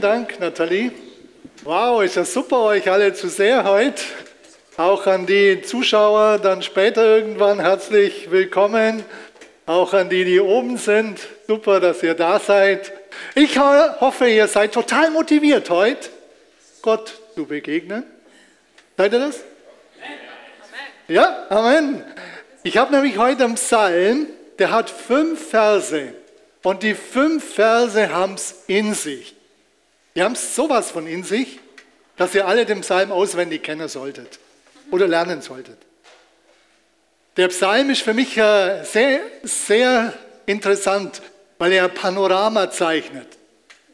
Dank, Nathalie. Wow, ist ja super, euch alle zu sehen heute. Auch an die Zuschauer dann später irgendwann herzlich willkommen. Auch an die, die oben sind. Super, dass ihr da seid. Ich hoffe, ihr seid total motiviert heute, Gott zu begegnen. Seid ihr das? Ja, Amen. Ich habe nämlich heute einen Psalm, der hat fünf Verse. Und die fünf Verse haben es in sich. Die haben sowas von in sich, dass ihr alle den Psalm auswendig kennen solltet oder lernen solltet. Der Psalm ist für mich sehr, sehr interessant, weil er Panorama zeichnet.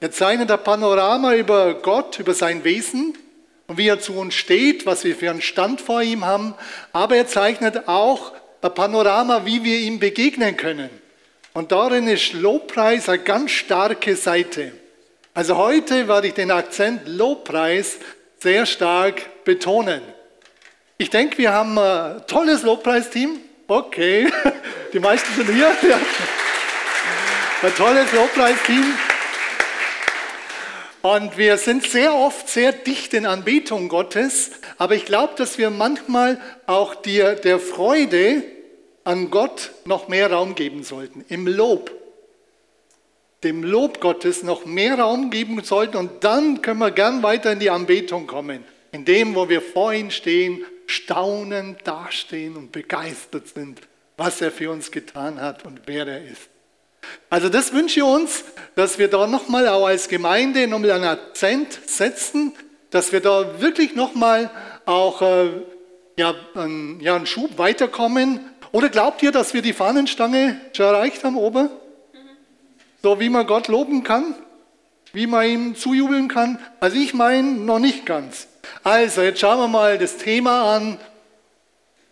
Er zeichnet ein Panorama über Gott, über sein Wesen und wie er zu uns steht, was wir für einen Stand vor ihm haben. Aber er zeichnet auch ein Panorama, wie wir ihm begegnen können. Und darin ist Lobpreis eine ganz starke Seite. Also heute werde ich den Akzent Lobpreis sehr stark betonen. Ich denke, wir haben ein tolles Lobpreisteam. Okay, die meisten sind hier. Ja. Ein tolles Lobpreisteam. Und wir sind sehr oft sehr dicht in Anbetung Gottes, aber ich glaube, dass wir manchmal auch der, der Freude an Gott noch mehr Raum geben sollten, im Lob. Dem Lob Gottes noch mehr Raum geben sollten und dann können wir gern weiter in die Anbetung kommen. In dem, wo wir vor ihm stehen, staunend dastehen und begeistert sind, was er für uns getan hat und wer er ist. Also das wünsche ich uns, dass wir da nochmal auch als Gemeinde nochmal einen Akzent setzen, dass wir da wirklich nochmal auch äh, ja, einen, ja, einen Schub weiterkommen. Oder glaubt ihr, dass wir die Fahnenstange schon erreicht haben oben? So wie man Gott loben kann, wie man ihm zujubeln kann? Also ich meine noch nicht ganz. Also jetzt schauen wir mal das Thema an.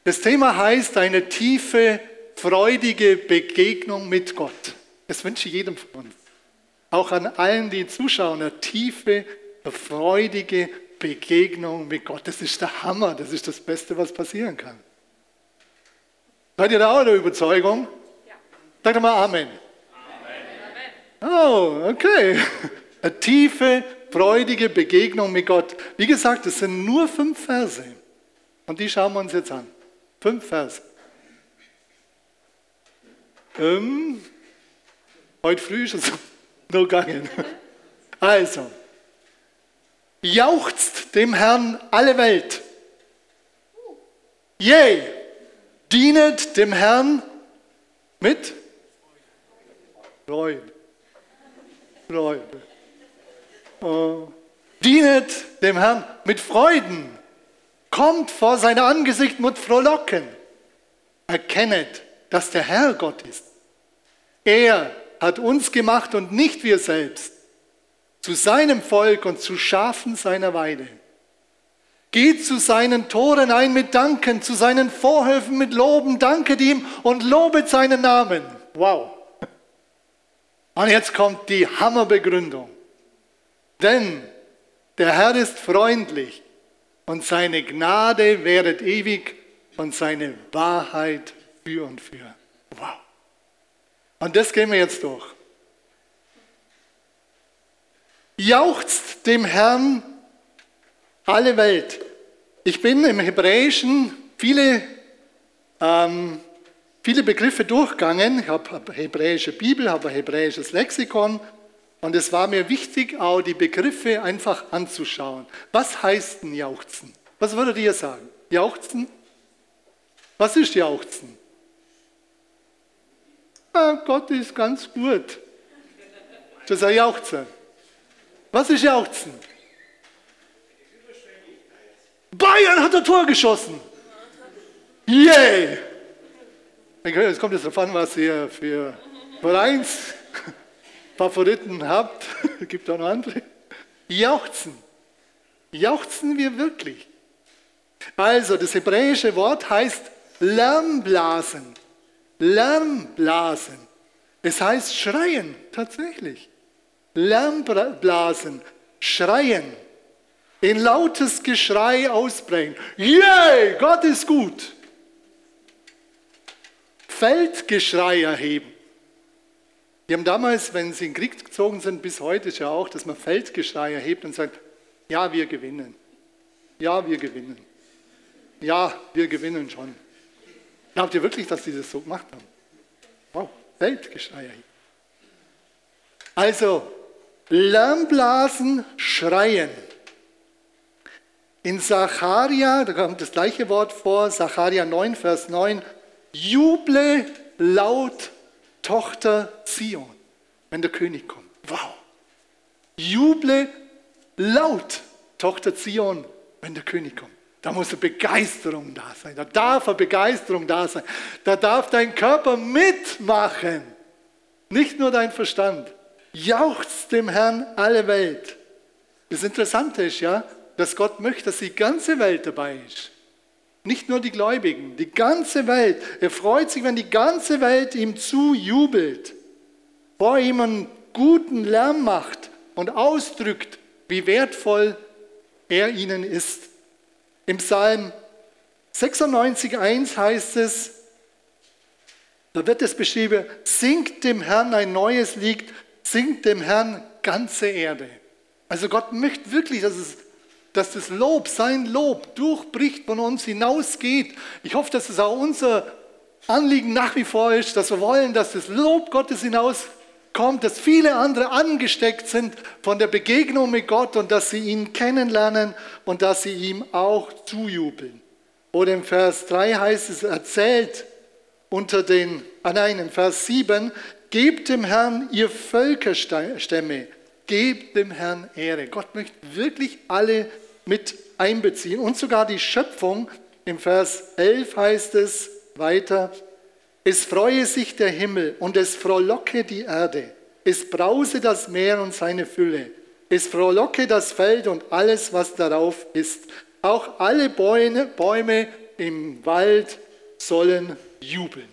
Das Thema heißt eine tiefe, freudige Begegnung mit Gott. Das wünsche ich jedem von uns. Auch an allen, die zuschauen, eine tiefe, freudige Begegnung mit Gott. Das ist der Hammer. Das ist das Beste, was passieren kann. Seid ihr da auch der Überzeugung? Ja. Sagt mal Amen. Oh, okay. Eine tiefe, freudige Begegnung mit Gott. Wie gesagt, es sind nur fünf Verse. Und die schauen wir uns jetzt an. Fünf Verse. Ähm, Heute früh ist es noch gegangen. Also, jauchzt dem Herrn alle Welt. Yea, dienet dem Herrn mit Freude. Freude. Oh. Dienet dem Herrn mit Freuden. Kommt vor sein Angesicht mit Frohlocken. Erkennet, dass der Herr Gott ist. Er hat uns gemacht und nicht wir selbst, zu seinem Volk und zu Schafen seiner Weide. Geht zu seinen Toren ein mit Danken, zu seinen Vorhöfen mit Loben, danket ihm und lobet seinen Namen. Wow. Und jetzt kommt die Hammerbegründung. Denn der Herr ist freundlich und seine Gnade währet ewig und seine Wahrheit für und für. Wow. Und das gehen wir jetzt durch. Jauchzt dem Herrn alle Welt. Ich bin im Hebräischen viele, ähm, viele Begriffe durchgegangen. Ich habe eine hebräische Bibel, habe ein hebräisches Lexikon. Und es war mir wichtig, auch die Begriffe einfach anzuschauen. Was heißt denn Jauchzen? Was würdet ihr sagen? Jauchzen? Was ist Jauchzen? ah, Gott ist ganz gut. Das ist ein Jauchzen. Was ist Jauchzen? Bayern hat ein Tor geschossen. Yay! Yeah. Es kommt jetzt darauf an, was ihr für Vereinsfavoriten habt. Es gibt auch noch andere. Jauchzen. Jauchzen wir wirklich? Also, das hebräische Wort heißt Lärmblasen. Lärmblasen. Es heißt schreien, tatsächlich. Lärmblasen, schreien. In lautes Geschrei ausbrechen. Yay, Gott ist gut. Feldgeschrei erheben. Die haben damals, wenn sie in den Krieg gezogen sind, bis heute ist ja auch, dass man Feldgeschrei erhebt und sagt, ja, wir gewinnen. Ja, wir gewinnen. Ja, wir gewinnen schon. Glaubt ihr wirklich, dass die das so gemacht haben? Wow, Feldgeschrei erhebt. Also, Lärmblasen, schreien. In Sacharia, da kommt das gleiche Wort vor, Sacharia 9, Vers 9, juble laut, Tochter Zion, wenn der König kommt. Wow. Juble laut, Tochter Zion, wenn der König kommt. Da muss eine Begeisterung da sein. Da darf eine Begeisterung da sein. Da darf dein Körper mitmachen. Nicht nur dein Verstand. Jauchzt dem Herrn alle Welt. Das Interessante ist ja, dass Gott möchte, dass die ganze Welt dabei ist. Nicht nur die Gläubigen, die ganze Welt. Er freut sich, wenn die ganze Welt ihm zujubelt, vor ihm einen guten Lärm macht und ausdrückt, wie wertvoll er ihnen ist. Im Psalm 96.1 heißt es, da wird es beschrieben, singt dem Herrn ein neues Lied, singt dem Herrn ganze Erde. Also Gott möchte wirklich, dass, es, dass das Lob, sein Lob durchbricht von uns hinausgeht. Ich hoffe, dass es auch unser Anliegen nach wie vor ist, dass wir wollen, dass das Lob Gottes hinauskommt, dass viele andere angesteckt sind von der Begegnung mit Gott und dass sie ihn kennenlernen und dass sie ihm auch zujubeln. Oder im Vers 3 heißt es, erzählt unter den, ah nein, im Vers 7, Gebt dem Herrn ihr Völkerstämme, gebt dem Herrn Ehre. Gott möchte wirklich alle mit einbeziehen und sogar die Schöpfung. Im Vers 11 heißt es weiter, es freue sich der Himmel und es frohlocke die Erde. Es brause das Meer und seine Fülle. Es frohlocke das Feld und alles, was darauf ist. Auch alle Bäume, Bäume im Wald sollen jubeln.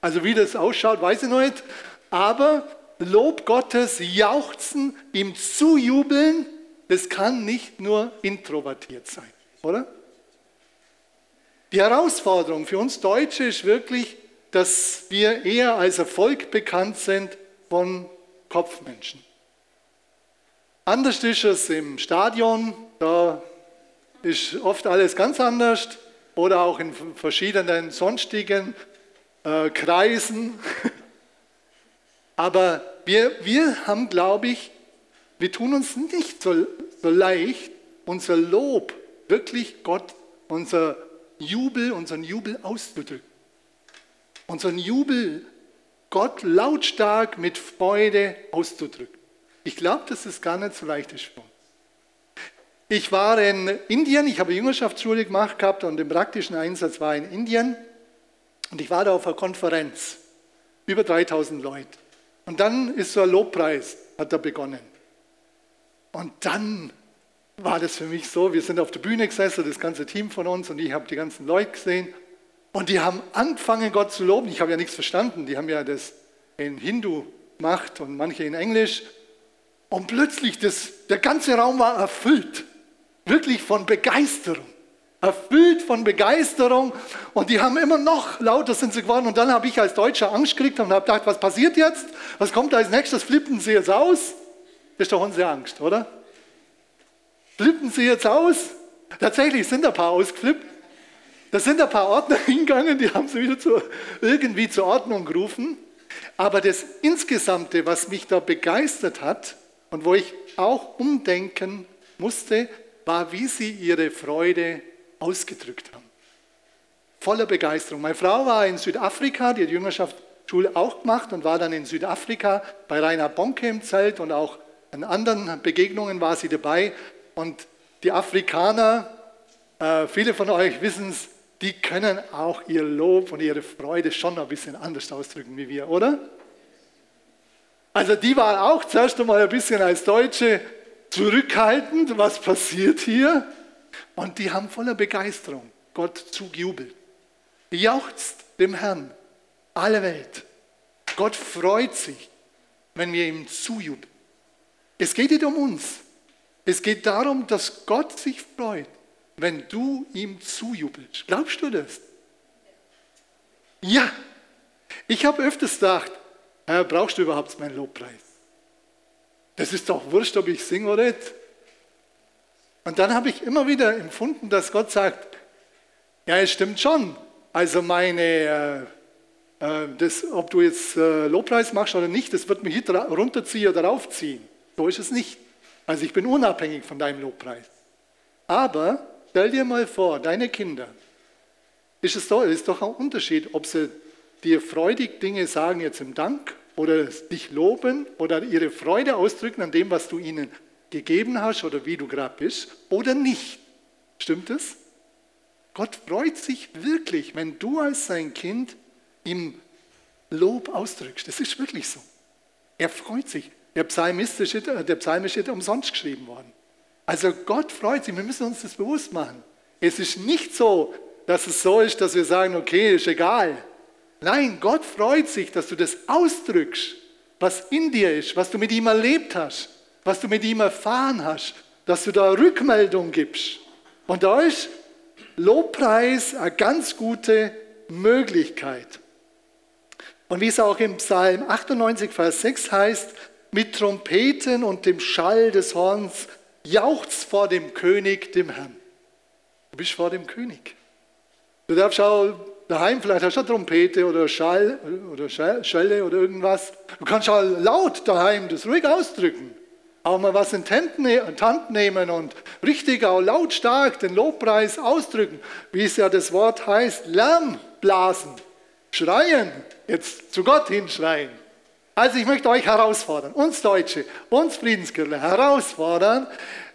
Also wie das ausschaut, weiß ich noch nicht. Aber Lob Gottes, Jauchzen, ihm zujubeln, das kann nicht nur introvertiert sein, oder? Die Herausforderung für uns Deutsche ist wirklich, dass wir eher als Erfolg bekannt sind von Kopfmenschen. Anders ist es im Stadion, da ist oft alles ganz anders oder auch in verschiedenen sonstigen äh, Kreisen. Aber wir, wir haben, glaube ich, wir tun uns nicht so, so leicht, unser Lob wirklich Gott, unser Jubel, unseren Jubel auszudrücken. Unseren Jubel Gott lautstark mit Freude auszudrücken. Ich glaube, dass es gar nicht so leicht ist. Ich war in Indien, ich habe Jüngerschaftsschule gemacht gehabt und im praktischen Einsatz war in Indien und ich war da auf einer Konferenz, über 3000 Leute. Und dann ist so ein Lobpreis, hat er begonnen. Und dann war das für mich so, wir sind auf der Bühne gesessen, das ganze Team von uns, und ich habe die ganzen Leute gesehen. Und die haben angefangen, Gott zu loben. Ich habe ja nichts verstanden. Die haben ja das in Hindu gemacht und manche in Englisch. Und plötzlich, das, der ganze Raum war erfüllt. Wirklich von Begeisterung erfüllt von Begeisterung und die haben immer noch lauter sind sie geworden und dann habe ich als Deutscher Angst gekriegt und habe gedacht, was passiert jetzt? Was kommt als nächstes? Flippen sie jetzt aus? Das ist doch unsere Angst, oder? Flippen sie jetzt aus? Tatsächlich sind ein paar ausgeflippt. Da sind ein paar Ordner hingegangen, die haben sie wieder zu, irgendwie zur Ordnung gerufen. Aber das Insgesamte, was mich da begeistert hat und wo ich auch umdenken musste, war, wie sie ihre Freude ausgedrückt haben. Voller Begeisterung. Meine Frau war in Südafrika, die hat Jüngerschaftsschule auch gemacht und war dann in Südafrika bei Rainer Bonke im Zelt und auch an anderen Begegnungen war sie dabei. Und die Afrikaner, äh, viele von euch wissen es, die können auch ihr Lob und ihre Freude schon ein bisschen anders ausdrücken wie wir, oder? Also die waren auch zuerst einmal ein bisschen als Deutsche zurückhaltend, was passiert hier? Und die haben voller Begeisterung Gott zugejubelt. Jauchzt dem Herrn alle Welt. Gott freut sich, wenn wir ihm zujubeln. Es geht nicht um uns. Es geht darum, dass Gott sich freut, wenn du ihm zujubelst. Glaubst du das? Ja. Ich habe öfters gedacht, Herr, brauchst du überhaupt meinen Lobpreis? Das ist doch wurscht, ob ich singe oder nicht. Und dann habe ich immer wieder empfunden, dass Gott sagt, ja, es stimmt schon. Also meine, äh, äh, das, ob du jetzt äh, Lobpreis machst oder nicht, das wird mich hier runterziehen oder raufziehen. So ist es nicht. Also ich bin unabhängig von deinem Lobpreis. Aber stell dir mal vor, deine Kinder, ist es doch, ist doch ein Unterschied, ob sie dir freudig Dinge sagen jetzt im Dank oder dich loben oder ihre Freude ausdrücken an dem, was du ihnen gegeben hast oder wie du gerade bist oder nicht. Stimmt es? Gott freut sich wirklich, wenn du als sein Kind ihm Lob ausdrückst. Das ist wirklich so. Er freut sich. Der Psalm ist, der Psalm ist umsonst geschrieben worden. Also Gott freut sich. Wir müssen uns das bewusst machen. Es ist nicht so, dass es so ist, dass wir sagen, okay, ist egal. Nein, Gott freut sich, dass du das ausdrückst, was in dir ist, was du mit ihm erlebt hast, was du mit ihm erfahren hast, dass du da Rückmeldung gibst. Und da ist Lobpreis eine ganz gute Möglichkeit. Und wie es auch im Psalm 98, Vers 6 heißt, mit Trompeten und dem Schall des Horns jauchzt vor dem König, dem Herrn. Du bist vor dem König. Du darfst auch daheim, vielleicht hast du eine Trompete oder Schall oder Schelle oder irgendwas. Du kannst auch laut daheim das ruhig ausdrücken. Auch mal was in die Hand nehmen und richtig auch lautstark den Lobpreis ausdrücken, wie es ja das Wort heißt, Lärm blasen, schreien, jetzt zu Gott hinschreien. Also ich möchte euch herausfordern, uns Deutsche, uns Friedenskirche herausfordern,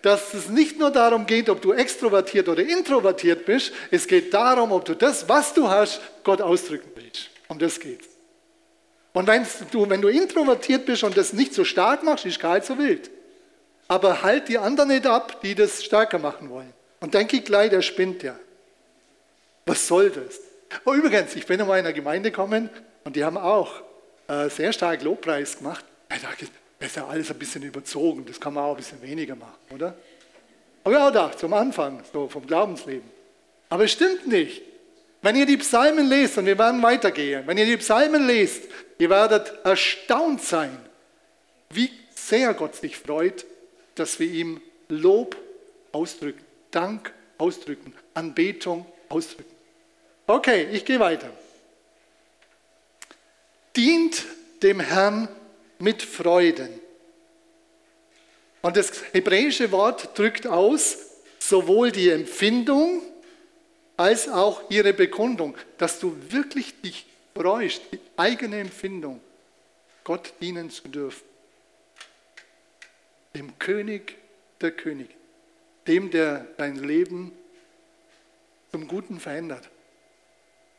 dass es nicht nur darum geht, ob du extrovertiert oder introvertiert bist, es geht darum, ob du das, was du hast, Gott ausdrücken willst. Um das geht's. Und wenn du, wenn du introvertiert bist und das nicht so stark machst, ist nicht so wild. Aber halt die anderen nicht ab, die das stärker machen wollen. Und denke ich gleich, der spinnt ja. Was soll das? Oh, übrigens, ich bin in einer Gemeinde gekommen und die haben auch äh, sehr stark Lobpreis gemacht. Ich dachte, das ist ja alles ein bisschen überzogen, das kann man auch ein bisschen weniger machen, oder? Aber ja, da, zum Anfang, so vom Glaubensleben. Aber es stimmt nicht. Wenn ihr die Psalmen lest, und wir werden weitergehen, wenn ihr die Psalmen lest, ihr werdet erstaunt sein, wie sehr Gott sich freut, dass wir ihm Lob ausdrücken, Dank ausdrücken, Anbetung ausdrücken. Okay, ich gehe weiter. Dient dem Herrn mit Freuden. Und das hebräische Wort drückt aus sowohl die Empfindung als auch ihre Bekundung, dass du wirklich dich freust, die eigene Empfindung, Gott dienen zu dürfen. Dem König der Könige, dem, der dein Leben zum Guten verändert,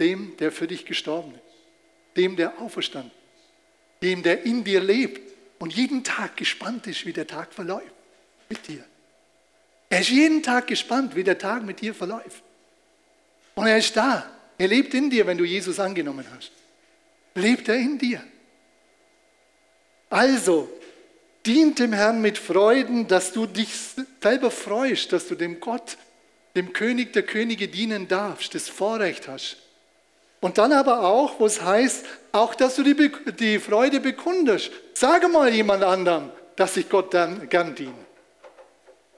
dem, der für dich gestorben ist dem, der auferstanden dem, der in dir lebt und jeden Tag gespannt ist, wie der Tag verläuft mit dir. Er ist jeden Tag gespannt, wie der Tag mit dir verläuft. Und er ist da. Er lebt in dir, wenn du Jesus angenommen hast. Lebt er in dir. Also, dient dem Herrn mit Freuden, dass du dich selber freust, dass du dem Gott, dem König der Könige dienen darfst, das Vorrecht hast. Und dann aber auch, wo es heißt, auch, dass du die, die Freude bekundest. Sage mal jemand anderem, dass ich Gott dann gern diene.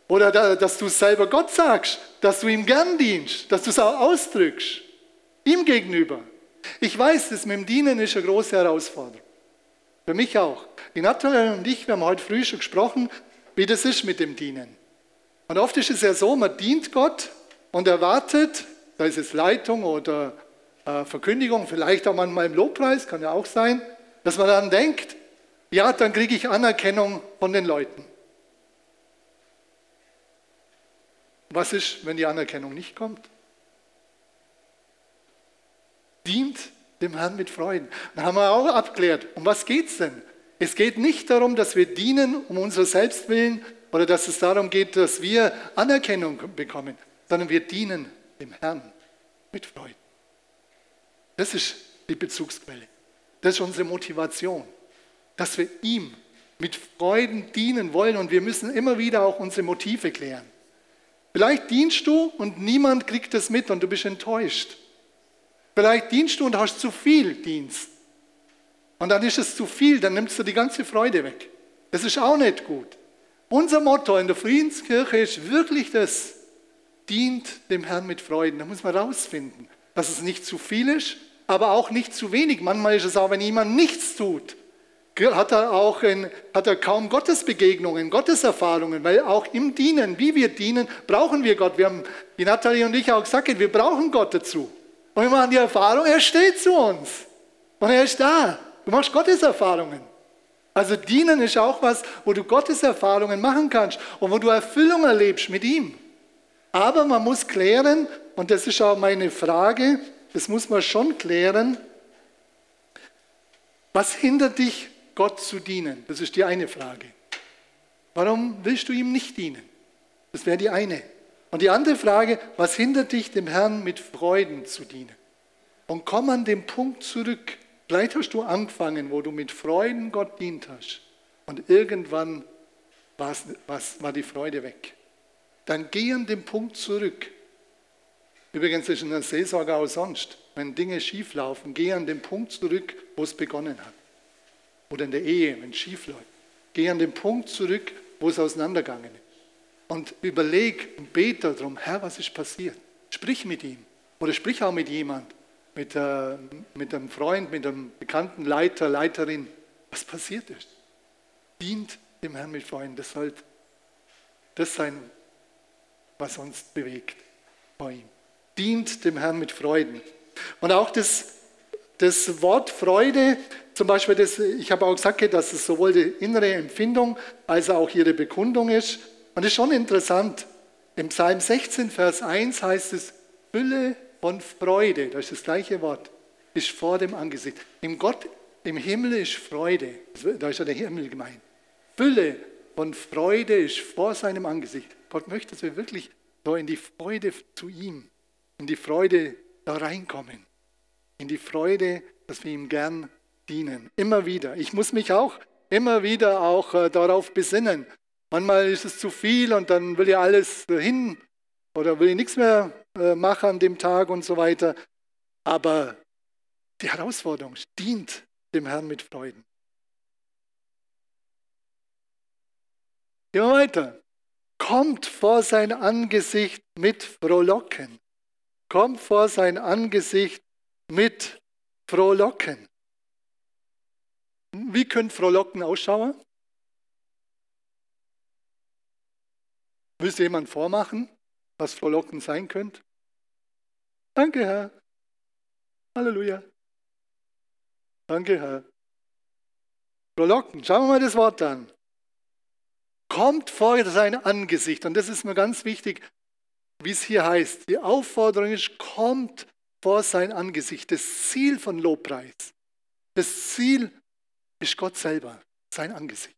Oder da, dass du es selber Gott sagst, dass du ihm gern dienst, dass du es auch ausdrückst. Ihm gegenüber. Ich weiß, das mit dem Dienen ist eine große Herausforderung. Für mich auch. Die Natalie und ich, wir haben heute früh schon gesprochen, wie das ist mit dem Dienen. Und oft ist es ja so, man dient Gott und erwartet, sei es Leitung oder äh, Verkündigung, vielleicht auch manchmal im Lobpreis, kann ja auch sein, dass man dann denkt, ja, dann kriege ich Anerkennung von den Leuten. Was ist, wenn die Anerkennung nicht kommt? Dient dem Herrn mit Freuden. Dann haben wir auch abklärt, um was geht es denn? Es geht nicht darum, dass wir dienen um unser Selbstwillen oder dass es darum geht, dass wir Anerkennung bekommen, sondern wir dienen dem Herrn mit Freuden. Das ist die Bezugsquelle. Das ist unsere Motivation, dass wir ihm mit Freuden dienen wollen und wir müssen immer wieder auch unsere Motive klären. Vielleicht dienst du und niemand kriegt das mit und du bist enttäuscht. Vielleicht dienst du und hast zu viel Dienst. Und dann ist es zu viel, dann nimmst du die ganze Freude weg. Das ist auch nicht gut. Unser Motto in der Friedenskirche ist wirklich das, dient dem Herrn mit Freuden. Da muss man rausfinden, dass es nicht zu viel ist, aber auch nicht zu wenig. Manchmal ist es auch, wenn jemand nichts tut, hat er auch in, hat er kaum Gottesbegegnungen, Gotteserfahrungen, weil auch im Dienen, wie wir dienen, brauchen wir Gott. Wir haben, die Nathalie und ich auch gesagt, wir brauchen Gott dazu. Und wir machen die Erfahrung, er steht zu uns. Und er ist da. Du machst Gotteserfahrungen. Also dienen ist auch was, wo du Gotteserfahrungen machen kannst und wo du Erfüllung erlebst mit ihm. Aber man muss klären, und das ist auch meine Frage, das muss man schon klären, was hindert dich, Gott zu dienen? Das ist die eine Frage. Warum willst du ihm nicht dienen? Das wäre die eine. Und die andere Frage, was hindert dich, dem Herrn mit Freuden zu dienen? Und komm an den Punkt zurück. Vielleicht hast du angefangen, wo du mit Freuden Gott dient hast. Und irgendwann war die Freude weg. Dann geh an den Punkt zurück. Übrigens ist in der Seelsorge auch sonst. Wenn Dinge schief laufen, geh an den Punkt zurück, wo es begonnen hat. Oder in der Ehe, wenn es schief läuft. Geh an den Punkt zurück, wo es auseinandergegangen ist. Und überleg und bete darum, Herr, was ist passiert? Sprich mit ihm. Oder sprich auch mit jemand, mit, äh, mit einem Freund, mit einem bekannten Leiter, Leiterin, was passiert ist. Dient dem Herrn mit Freunden. Das sollte das sein, was uns bewegt bei ihm. Dient dem Herrn mit Freuden. Und auch das, das Wort Freude, zum Beispiel, das, ich habe auch gesagt, dass es sowohl die innere Empfindung als auch ihre Bekundung ist. Und das ist schon interessant. Im Psalm 16, Vers 1 heißt es, Fülle von Freude, das ist das gleiche Wort, ist vor dem Angesicht. Im Gott, im Himmel ist Freude, da ist ja der Himmel gemeint. Fülle von Freude ist vor seinem Angesicht. Gott möchte, dass wir wirklich so in die Freude zu ihm, in die Freude da reinkommen. In die Freude, dass wir ihm gern dienen. Immer wieder. Ich muss mich auch immer wieder auch äh, darauf besinnen. Manchmal ist es zu viel und dann will ich alles hin oder will ich nichts mehr äh, machen an dem Tag und so weiter. Aber die Herausforderung dient dem Herrn mit Freuden. Gehen wir weiter. Kommt vor sein Angesicht mit Frohlocken kommt vor sein Angesicht mit Frohlocken. Wie können Frohlocken ausschauen? Willst du jemand vormachen, was Frohlocken sein könnte? Danke, Herr. Halleluja. Danke, Herr. Frohlocken, schauen wir mal das Wort an. Kommt vor sein Angesicht. Und das ist mir ganz wichtig wie es hier heißt. Die Aufforderung ist, kommt vor sein Angesicht. Das Ziel von Lobpreis, das Ziel ist Gott selber, sein Angesicht.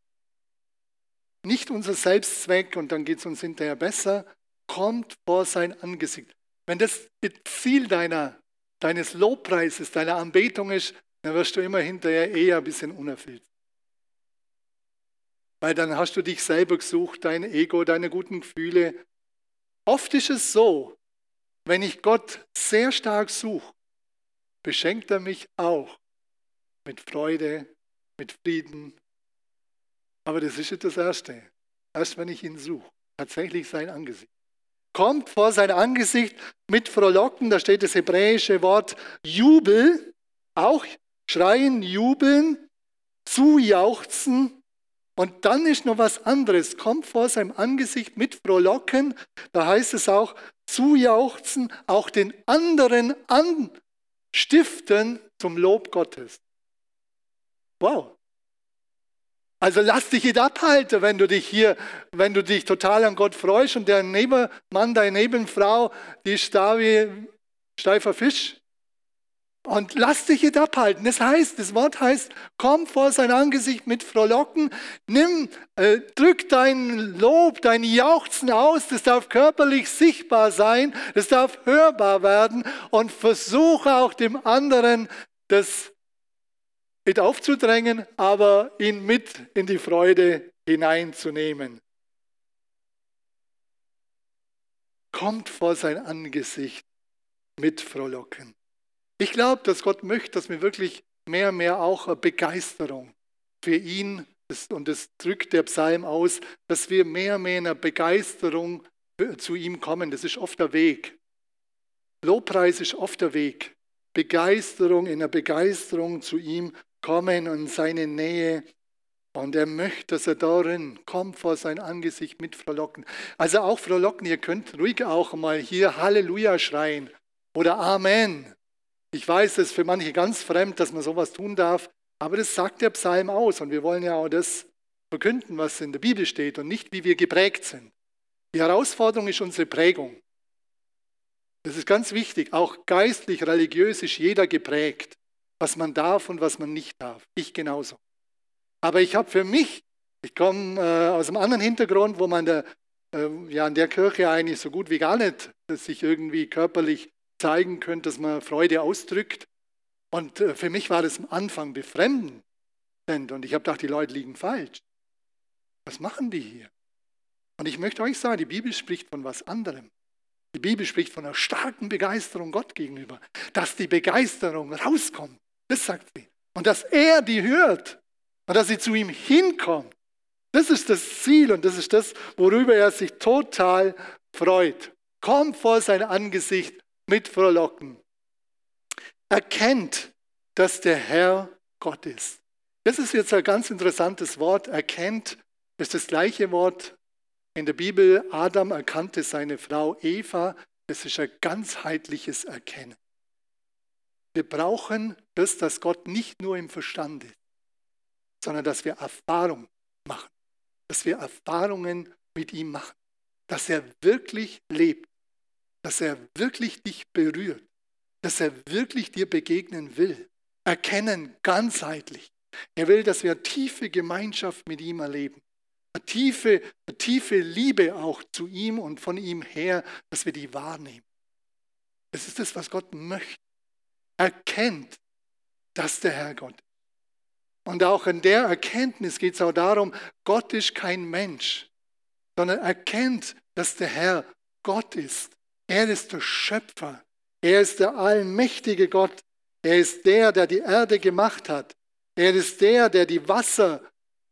Nicht unser Selbstzweck und dann geht es uns hinterher besser. Kommt vor sein Angesicht. Wenn das Ziel deiner, deines Lobpreises, deiner Anbetung ist, dann wirst du immer hinterher eher ein bisschen unerfüllt. Weil dann hast du dich selber gesucht, dein Ego, deine guten Gefühle, Oft ist es so, wenn ich Gott sehr stark suche, beschenkt er mich auch mit Freude, mit Frieden. Aber das ist das Erste. Erst wenn ich ihn suche, tatsächlich sein Angesicht. Kommt vor sein Angesicht mit Frohlocken, da steht das hebräische Wort Jubel, auch schreien, jubeln, zujauchzen, und dann ist noch was anderes, kommt vor seinem Angesicht mit Frohlocken, da heißt es auch, zujauchzen, auch den anderen anstiften zum Lob Gottes. Wow. Also lass dich nicht abhalten, wenn du dich hier, wenn du dich total an Gott freust und der Nebenmann, deine Nebenfrau, die ist da wie steifer Fisch. Und lass dich nicht abhalten. Das heißt, das Wort heißt, komm vor sein Angesicht mit Frohlocken, nimm, äh, drück dein Lob, dein Jauchzen aus, das darf körperlich sichtbar sein, das darf hörbar werden und versuche auch dem anderen das mit aufzudrängen, aber ihn mit in die Freude hineinzunehmen. Kommt vor sein Angesicht mit Frohlocken. Ich glaube, dass Gott möchte, dass wir wirklich mehr und mehr auch Begeisterung für ihn. Und das drückt der Psalm aus, dass wir mehr und mehr in einer Begeisterung zu ihm kommen. Das ist oft der Weg. Lobpreis ist oft der Weg. Begeisterung, in der Begeisterung zu ihm kommen und seine Nähe. Und er möchte, dass er darin kommt vor sein Angesicht mit frohlocken. Also auch frohlocken, ihr könnt ruhig auch mal hier Halleluja schreien oder Amen. Ich weiß, das ist für manche ganz fremd, dass man sowas tun darf, aber das sagt der Psalm aus und wir wollen ja auch das verkünden, was in der Bibel steht und nicht, wie wir geprägt sind. Die Herausforderung ist unsere Prägung. Das ist ganz wichtig. Auch geistlich, religiös ist jeder geprägt, was man darf und was man nicht darf. Ich genauso. Aber ich habe für mich, ich komme äh, aus einem anderen Hintergrund, wo man der, äh, ja in der Kirche eigentlich so gut wie gar nicht sich irgendwie körperlich zeigen könnte, dass man Freude ausdrückt. Und äh, für mich war das am Anfang befremdend. Und ich habe gedacht, die Leute liegen falsch. Was machen die hier? Und ich möchte euch sagen, die Bibel spricht von was anderem. Die Bibel spricht von einer starken Begeisterung Gott gegenüber. Dass die Begeisterung rauskommt, das sagt sie. Und dass er die hört und dass sie zu ihm hinkommt. Das ist das Ziel und das ist das, worüber er sich total freut. Kommt vor sein Angesicht mit Frohlocken. Erkennt, dass der Herr Gott ist. Das ist jetzt ein ganz interessantes Wort. Erkennt ist das gleiche Wort in der Bibel. Adam erkannte seine Frau Eva. Das ist ein ganzheitliches Erkennen. Wir brauchen das, dass Gott nicht nur im Verstand ist, sondern dass wir Erfahrung machen, dass wir Erfahrungen mit ihm machen, dass er wirklich lebt, dass er wirklich dich berührt, dass er wirklich dir begegnen will. Erkennen ganzheitlich. Er will, dass wir tiefe Gemeinschaft mit ihm erleben. Eine tiefe, eine tiefe Liebe auch zu ihm und von ihm her, dass wir die wahrnehmen. Das ist das, was Gott möchte. Erkennt, dass der Herr Gott ist. Und auch in der Erkenntnis geht es auch darum, Gott ist kein Mensch, sondern erkennt, dass der Herr Gott ist. Er ist der Schöpfer. Er ist der allmächtige Gott. Er ist der, der die Erde gemacht hat. Er ist der, der die Wasser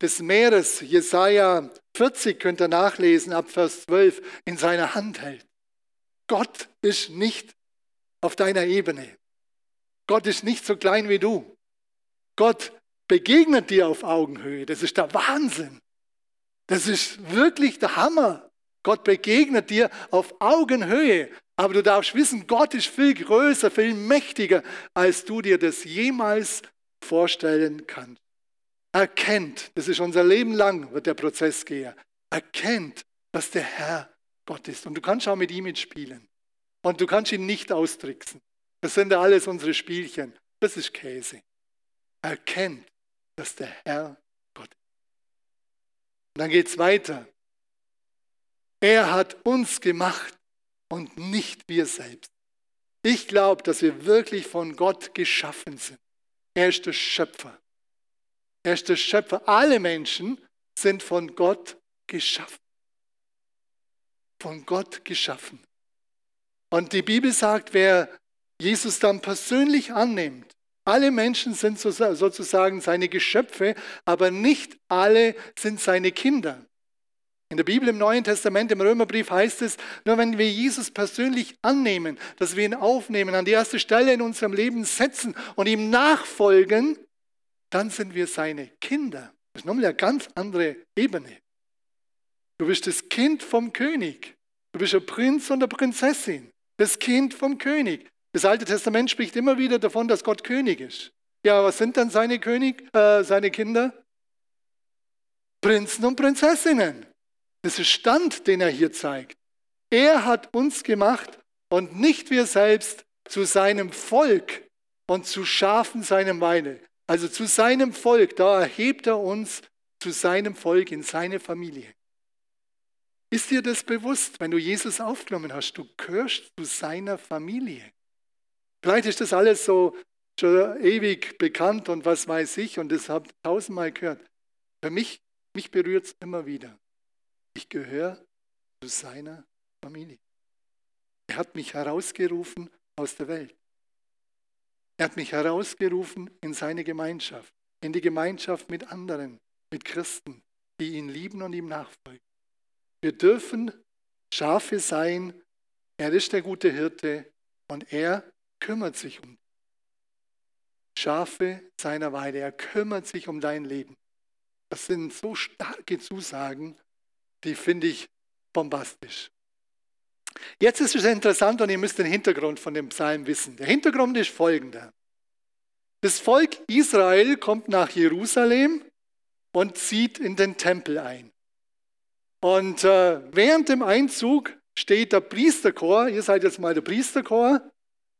des Meeres, Jesaja 40 könnt ihr nachlesen, ab Vers 12, in seiner Hand hält. Gott ist nicht auf deiner Ebene. Gott ist nicht so klein wie du. Gott begegnet dir auf Augenhöhe. Das ist der Wahnsinn. Das ist wirklich der Hammer. Gott begegnet dir auf Augenhöhe. Aber du darfst wissen, Gott ist viel größer, viel mächtiger, als du dir das jemals vorstellen kannst. Erkennt, das ist unser Leben lang, wird der Prozess gehen. Erkennt, dass der Herr Gott ist. Und du kannst auch mit ihm mitspielen. Und du kannst ihn nicht austricksen. Das sind alles unsere Spielchen. Das ist Käse. Erkennt, dass der Herr Gott ist. Und dann geht es weiter. Er hat uns gemacht und nicht wir selbst. Ich glaube, dass wir wirklich von Gott geschaffen sind. Er ist der Schöpfer. Er ist der Schöpfer. Alle Menschen sind von Gott geschaffen. Von Gott geschaffen. Und die Bibel sagt, wer Jesus dann persönlich annimmt, alle Menschen sind sozusagen seine Geschöpfe, aber nicht alle sind seine Kinder. In der Bibel im Neuen Testament, im Römerbrief heißt es, nur wenn wir Jesus persönlich annehmen, dass wir ihn aufnehmen, an die erste Stelle in unserem Leben setzen und ihm nachfolgen, dann sind wir seine Kinder. Das ist nochmal eine ganz andere Ebene. Du bist das Kind vom König. Du bist ein Prinz und eine Prinzessin. Das Kind vom König. Das Alte Testament spricht immer wieder davon, dass Gott König ist. Ja, was sind dann seine König, äh, seine Kinder? Prinzen und Prinzessinnen. Das ist Stand, den er hier zeigt. Er hat uns gemacht und nicht wir selbst zu seinem Volk und zu Schafen seinem Weine. Also zu seinem Volk, da erhebt er uns zu seinem Volk in seine Familie. Ist dir das bewusst, wenn du Jesus aufgenommen hast, du gehörst zu seiner Familie? Vielleicht ist das alles so schon ewig bekannt und was weiß ich und das ich tausendmal gehört. Für mich, mich berührt es immer wieder. Ich gehöre zu seiner Familie. Er hat mich herausgerufen aus der Welt. Er hat mich herausgerufen in seine Gemeinschaft, in die Gemeinschaft mit anderen, mit Christen, die ihn lieben und ihm nachfolgen. Wir dürfen Schafe sein. Er ist der gute Hirte und er kümmert sich um Schafe seiner Weide. Er kümmert sich um dein Leben. Das sind so starke Zusagen, die finde ich bombastisch. Jetzt ist es interessant und ihr müsst den Hintergrund von dem Psalm wissen. Der Hintergrund ist folgender. Das Volk Israel kommt nach Jerusalem und zieht in den Tempel ein. Und äh, während dem Einzug steht der Priesterchor, ihr seid jetzt mal der Priesterchor,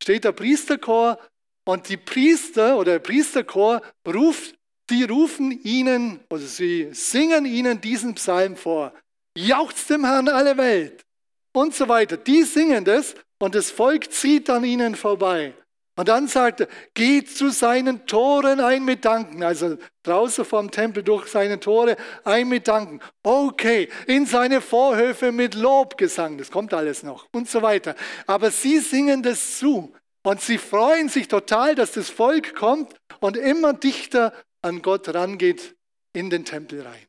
steht der Priesterchor und die Priester oder der Priesterchor ruft, die rufen ihnen, also sie singen ihnen diesen Psalm vor. Jauchzt dem Herrn alle Welt und so weiter. Die singen das und das Volk zieht an ihnen vorbei. Und dann sagt er, geht zu seinen Toren ein mit Danken. Also draußen vom Tempel durch seine Tore ein mit Danken. Okay, in seine Vorhöfe mit Lobgesang. Das kommt alles noch und so weiter. Aber sie singen das zu. Und sie freuen sich total, dass das Volk kommt und immer dichter an Gott rangeht in den Tempel rein.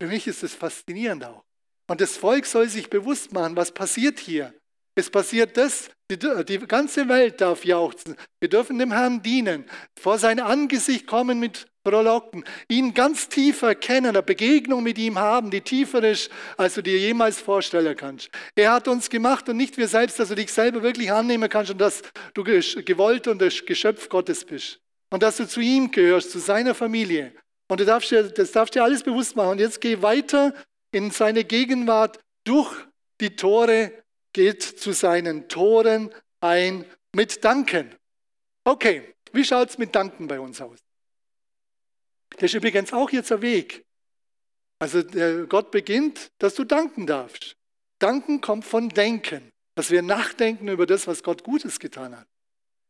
Für mich ist das faszinierend auch. Und das Volk soll sich bewusst machen, was passiert hier. Es passiert das, die, die, ganze Welt darf jauchzen. Wir dürfen dem Herrn dienen, vor sein Angesicht kommen mit Frohlocken, ihn ganz tief erkennen, eine Begegnung mit ihm haben, die tiefer ist, als du dir jemals vorstellen kannst. Er hat uns gemacht und nicht wir selbst, dass du dich selber wirklich annehmen kannst und dass du gewollt und das Geschöpf Gottes bist. Und dass du zu ihm gehörst, zu seiner Familie. Und du darfst dir, das darfst dir alles bewusst machen. Und jetzt geh weiter in seine Gegenwart durch die Tore, geht zu seinen Toren ein mit Danken. Okay, wie schaut es mit Danken bei uns aus? Das ist übrigens auch jetzt ein Weg. Also Gott beginnt, dass du danken darfst. Danken kommt von Denken, dass wir nachdenken über das, was Gott Gutes getan hat.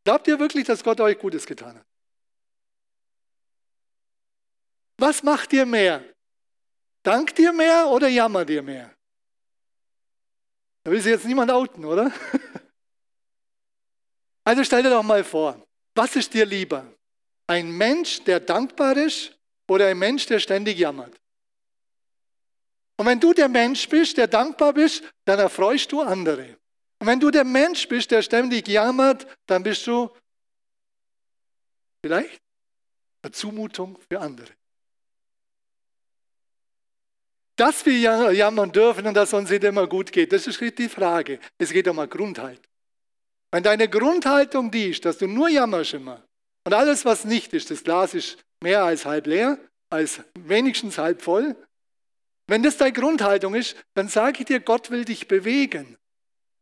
Glaubt ihr wirklich, dass Gott euch Gutes getan hat? Was macht ihr mehr? Dankt ihr mehr oder jammert ihr mehr? Da will sich jetzt niemand outen, oder? Also stell dir doch mal vor, was ist dir lieber? Ein Mensch, der dankbar ist oder ein Mensch, der ständig jammert? Und wenn du der Mensch bist, der dankbar bist, dann erfreust du andere. Und wenn du der Mensch bist, der ständig jammert, dann bist du vielleicht eine Zumutung für andere. Dass wir jammern dürfen und dass uns nicht immer gut geht, das ist nicht die Frage. Es geht um eine Grundhaltung. Wenn deine Grundhaltung die ist, dass du nur jammerst immer und alles, was nicht ist, das Glas ist mehr als halb leer, als wenigstens halb voll, wenn das deine Grundhaltung ist, dann sage ich dir, Gott will dich bewegen.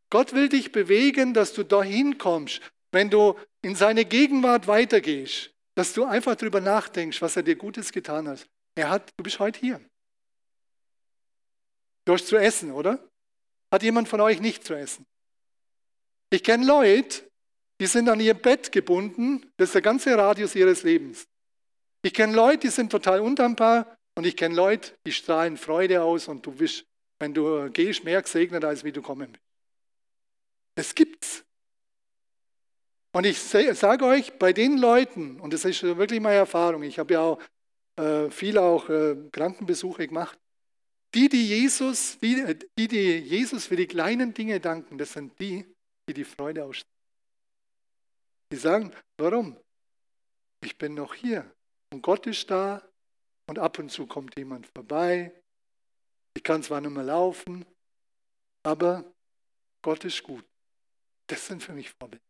Gott will dich bewegen, dass du dahin kommst, wenn du in seine Gegenwart weitergehst, dass du einfach darüber nachdenkst, was er dir Gutes getan hat. Er hat, du bist heute hier. Du hast zu essen, oder? Hat jemand von euch nicht zu essen? Ich kenne Leute, die sind an ihr Bett gebunden, das ist der ganze Radius ihres Lebens. Ich kenne Leute, die sind total undankbar und ich kenne Leute, die strahlen Freude aus und du bist, wenn du gehst, mehr gesegnet, als wie du kommen bist. Das gibt's. Und ich sage euch, bei den Leuten, und das ist wirklich meine Erfahrung, ich habe ja auch äh, viel auch äh, Krankenbesuche gemacht, die, die Jesus, die, die, die Jesus für die kleinen Dinge danken, das sind die, die die Freude ausstrahlen. Die sagen, warum? Ich bin noch hier und Gott ist da und ab und zu kommt jemand vorbei. Ich kann zwar nicht mehr laufen, aber Gott ist gut. Das sind für mich Vorbilder.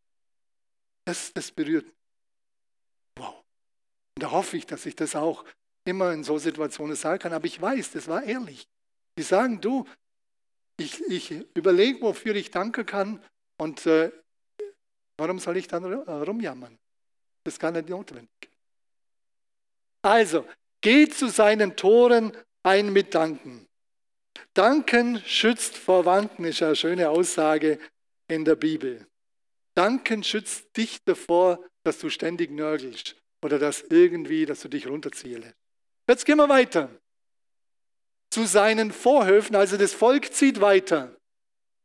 Das, das berührt mich. Wow. Und da hoffe ich, dass ich das auch immer in so Situationen sagen kann, aber ich weiß, das war ehrlich. Die sagen, du, ich, ich überlege, wofür ich danken kann und äh, warum soll ich dann rumjammern? Das ist gar nicht notwendig. Also, geht zu seinen Toren ein mit Danken. Danken schützt vor Wanken, ist eine schöne Aussage in der Bibel. Danken schützt dich davor, dass du ständig nörgelst oder dass irgendwie, dass du dich runterziehst. Jetzt gehen wir weiter. Zu seinen Vorhöfen, also das Volk zieht weiter.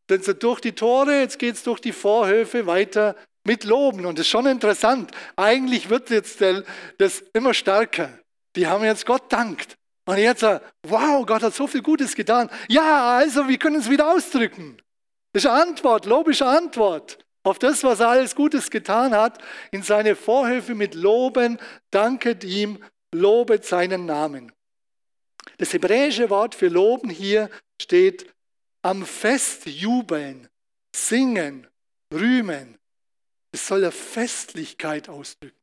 Dann durch die Tore, jetzt geht es durch die Vorhöfe weiter mit Loben. Und das ist schon interessant. Eigentlich wird jetzt das immer stärker. Die haben jetzt Gott dankt. Und jetzt, wow, Gott hat so viel Gutes getan. Ja, also wir können es wieder ausdrücken. Das ist eine Antwort, lobische Antwort auf das, was er alles Gutes getan hat. In seine Vorhöfe mit Loben, danket ihm, lobet seinen Namen. Das hebräische Wort für loben hier steht am Fest jubeln, singen, rühmen. Es soll eine Festlichkeit ausdrücken.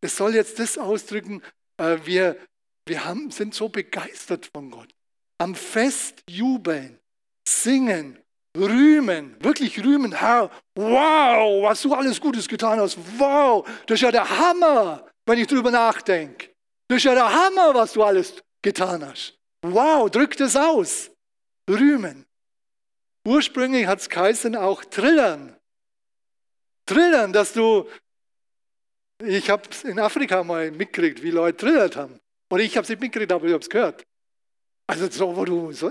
Es soll jetzt das ausdrücken, äh, wir, wir haben, sind so begeistert von Gott. Am Fest jubeln, singen, rühmen, wirklich rühmen, Herr, wow, was du alles Gutes getan hast, wow, das ist ja der Hammer, wenn ich drüber nachdenke. Das ist ja der Hammer, was du alles getan hast. Wow, drück das aus. Rühmen. Ursprünglich hat es geheißen auch trillern. Trillern, dass du, ich habe es in Afrika mal mitgekriegt, wie Leute trillert haben. Oder ich habe es nicht mitgekriegt, aber ich habe es gehört. Also so, wo du so,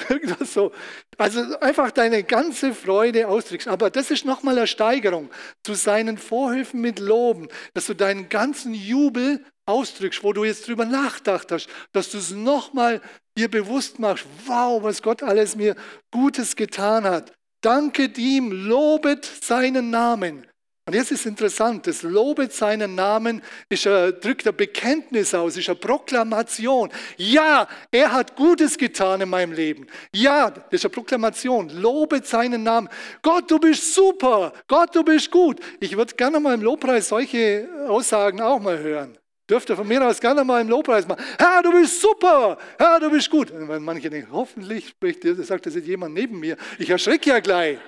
irgendwas so. Also einfach deine ganze Freude ausdrückst. Aber das ist nochmal eine Steigerung zu seinen Vorhöfen mit Loben, dass du deinen ganzen Jubel ausdrückst, wo du jetzt drüber nachgedacht hast, dass du es nochmal dir bewusst machst, wow, was Gott alles mir Gutes getan hat. Danket ihm, lobet seinen Namen. Und jetzt ist interessant, das Lobet seinen Namen ist ein, drückt ein Bekenntnis aus, ist eine Proklamation. Ja, er hat Gutes getan in meinem Leben. Ja, das ist eine Proklamation. Lobet seinen Namen. Gott, du bist super. Gott, du bist gut. Ich würde gerne mal im Lobpreis solche Aussagen auch mal hören. Dürfte von mir aus gerne mal im Lobpreis machen. Herr, du bist super. Herr, du bist gut. Und wenn manche denken, hoffentlich spricht, sagt das jetzt jemand neben mir. Ich erschrecke ja gleich.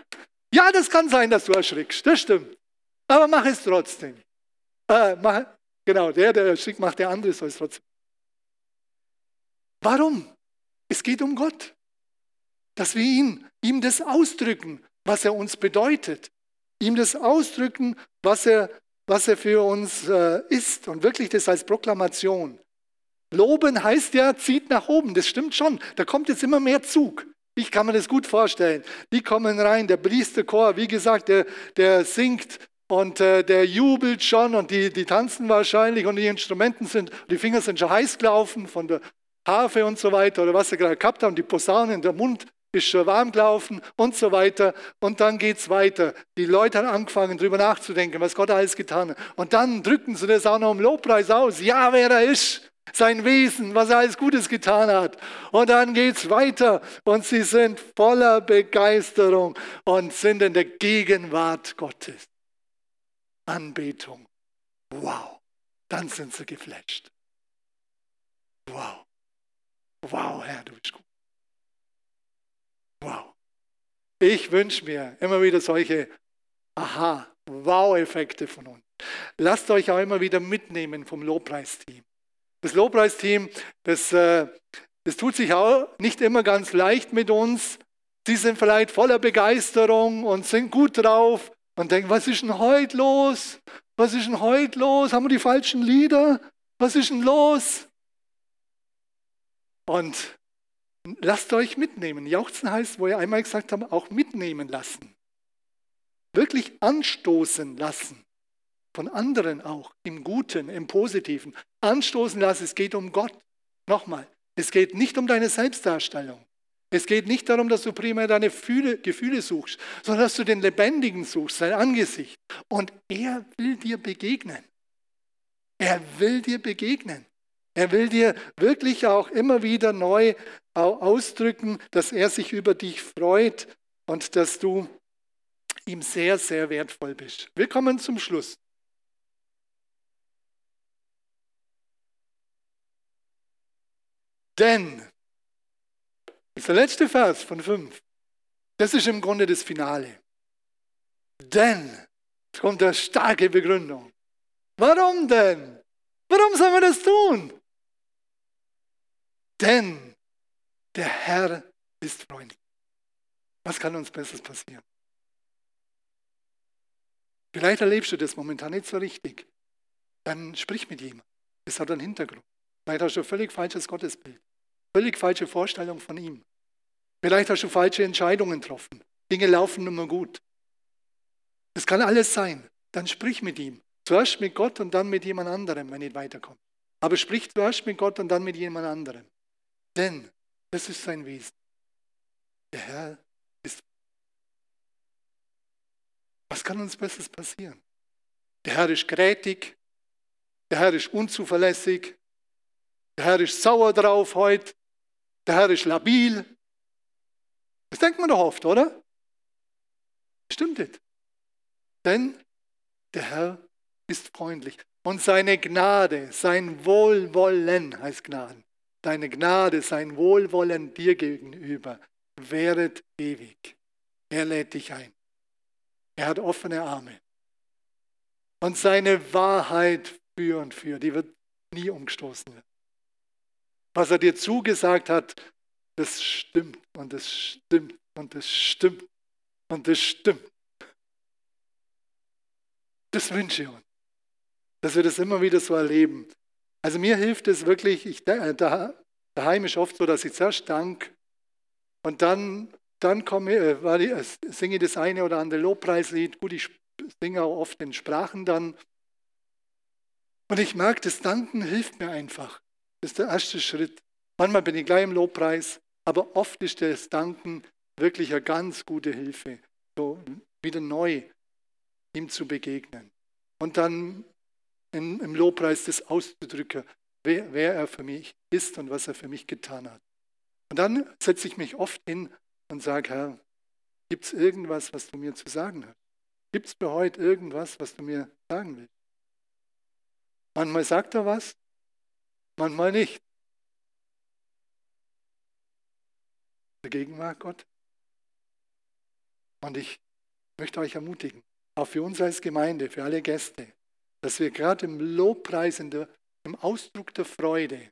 Ja, das kann sein, dass du erschrickst. Das stimmt. Aber mach es trotzdem. Äh, mach, genau, der, der schickt, macht, der andere soll es trotzdem. Warum? Es geht um Gott. Dass wir ihn, ihm das ausdrücken, was er uns bedeutet. Ihm das ausdrücken, was er, was er für uns äh, ist. Und wirklich das als Proklamation. Loben heißt ja, zieht nach oben. Das stimmt schon. Da kommt jetzt immer mehr Zug. Ich kann mir das gut vorstellen. Die kommen rein, der Priesterchor, wie gesagt, der, der singt und äh, der jubelt schon und die, die tanzen wahrscheinlich und die Instrumenten sind, die Finger sind schon heiß gelaufen von der Harfe und so weiter oder was sie gerade gehabt haben, die Posaunen, der Mund ist schon warm gelaufen und so weiter. Und dann geht es weiter. Die Leute haben angefangen, darüber nachzudenken, was Gott alles getan hat. Und dann drücken sie das auch noch im Lobpreis aus. Ja, wer er ist, sein Wesen, was er alles Gutes getan hat. Und dann geht es weiter und sie sind voller Begeisterung und sind in der Gegenwart Gottes. Anbetung. Wow. Dann sind sie geflasht. Wow. Wow, Herr, du bist gut. Wow. Ich wünsche mir immer wieder solche Aha, Wow-Effekte von uns. Lasst euch auch immer wieder mitnehmen vom Lobpreisteam. Das Lobpreisteam, das, äh, das tut sich auch nicht immer ganz leicht mit uns. Sie sind vielleicht voller Begeisterung und sind gut drauf, man denkt, was ist denn heute los? Was ist denn heute los? Haben wir die falschen Lieder? Was ist denn los? Und lasst euch mitnehmen. Jauchzen heißt, wo ihr einmal gesagt habt, auch mitnehmen lassen. Wirklich anstoßen lassen. Von anderen auch, im Guten, im Positiven. Anstoßen lassen, es geht um Gott. Nochmal, es geht nicht um deine Selbstdarstellung. Es geht nicht darum, dass du primär deine Gefühle suchst, sondern dass du den Lebendigen suchst, sein Angesicht. Und er will dir begegnen. Er will dir begegnen. Er will dir wirklich auch immer wieder neu ausdrücken, dass er sich über dich freut und dass du ihm sehr, sehr wertvoll bist. Wir kommen zum Schluss. Denn das ist der letzte Vers von fünf. Das ist im Grunde das Finale. Denn, jetzt kommt eine starke Begründung. Warum denn? Warum sollen wir das tun? Denn der Herr ist freundlich. Was kann uns Besseres passieren? Vielleicht erlebst du das momentan nicht so richtig. Dann sprich mit jemandem. Das hat einen Hintergrund. Vielleicht hast du ein völlig falsches Gottesbild. Völlig falsche Vorstellung von ihm. Vielleicht hast du falsche Entscheidungen getroffen. Dinge laufen immer gut. Das kann alles sein. dann sprich mit ihm. Zuerst mit Gott und dann mit jemand anderem, wenn nicht weiterkommt. Aber sprich zuerst mit Gott und dann mit jemand anderem. Denn das ist sein Wesen. Der Herr ist. Was kann uns Besseres passieren? Der Herr ist grätig, der Herr ist unzuverlässig, der Herr ist sauer drauf heute, der Herr ist labil. Das denkt man doch oft, oder? Stimmt nicht. Denn der Herr ist freundlich. Und seine Gnade, sein Wohlwollen heißt Gnaden. Deine Gnade, sein Wohlwollen dir gegenüber wäret ewig. Er lädt dich ein. Er hat offene Arme. Und seine Wahrheit für und für, die wird nie umgestoßen werden. Was er dir zugesagt hat, das stimmt und das stimmt und das stimmt und das stimmt. Das wünsche ich uns, dass wir das immer wieder so erleben. Also mir hilft es wirklich, ich, äh, da, daheim ist oft so, dass ich zuerst danke und dann, dann komme, äh, ich, äh, singe ich das eine oder andere Lobpreislied. Gut, ich singe auch oft in Sprachen dann. Und ich merke, das Danken hilft mir einfach. Das ist der erste Schritt. Manchmal bin ich gleich im Lobpreis, aber oft ist das Danken wirklich eine ganz gute Hilfe, so wieder neu ihm zu begegnen. Und dann in, im Lobpreis das auszudrücken, wer, wer er für mich ist und was er für mich getan hat. Und dann setze ich mich oft hin und sage, Herr, gibt es irgendwas, was du mir zu sagen hast? Gibt es für heute irgendwas, was du mir sagen willst? Manchmal sagt er was, manchmal nicht. Der Gegenwart Gott. Und ich möchte euch ermutigen, auch für uns als Gemeinde, für alle Gäste, dass wir gerade im Lobpreis, der, im Ausdruck der Freude,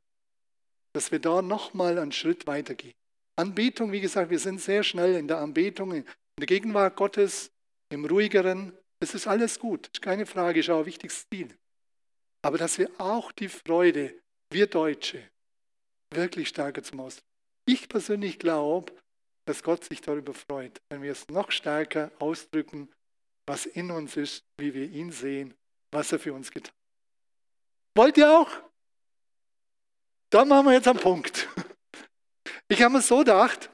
dass wir da nochmal einen Schritt weitergehen. Anbetung, wie gesagt, wir sind sehr schnell in der Anbetung, in der Gegenwart Gottes, im ruhigeren. Das ist alles gut, keine Frage, ist auch ein wichtiges Ziel. Aber dass wir auch die Freude, wir Deutsche, wirklich stärker zum Ausdruck. Ich persönlich glaube, dass Gott sich darüber freut, wenn wir es noch stärker ausdrücken was in uns ist, wie wir ihn sehen, was er für uns getan hat. Wollt ihr auch? Dann machen wir jetzt einen Punkt. Ich habe mir so gedacht,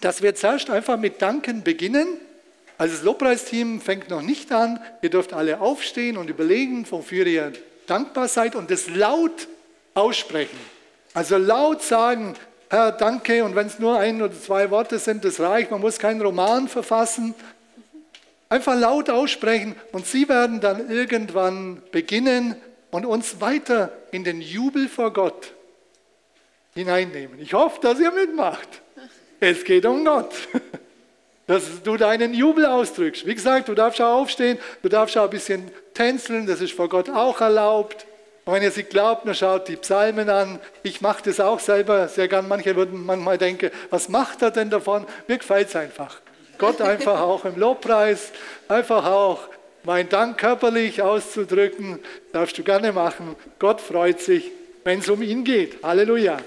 dass wir zuerst einfach mit Danken beginnen. Also das Lobpreisteam fängt noch nicht an. Ihr dürft alle aufstehen und überlegen, wofür ihr dankbar seid und das laut aussprechen. Also laut sagen, Herr, danke. Und wenn es nur ein oder zwei Worte sind, das reicht. Man muss keinen Roman verfassen, Einfach laut aussprechen und sie werden dann irgendwann beginnen und uns weiter in den Jubel vor Gott hineinnehmen. Ich hoffe, dass ihr mitmacht. Es geht um Gott. Dass du deinen Jubel ausdrückst. Wie gesagt, du darfst auch aufstehen, du darfst auch ein bisschen tänzeln, das ist vor Gott auch erlaubt. Und wenn ihr sie glaubt, dann schaut die Psalmen an. Ich mache das auch selber sehr gern. Manche würden manchmal denken, was macht er denn davon? Mir gefällt es einfach. Gott einfach auch im Lobpreis, einfach auch meinen Dank körperlich auszudrücken, darfst du gerne machen. Gott freut sich, wenn es um ihn geht. Halleluja.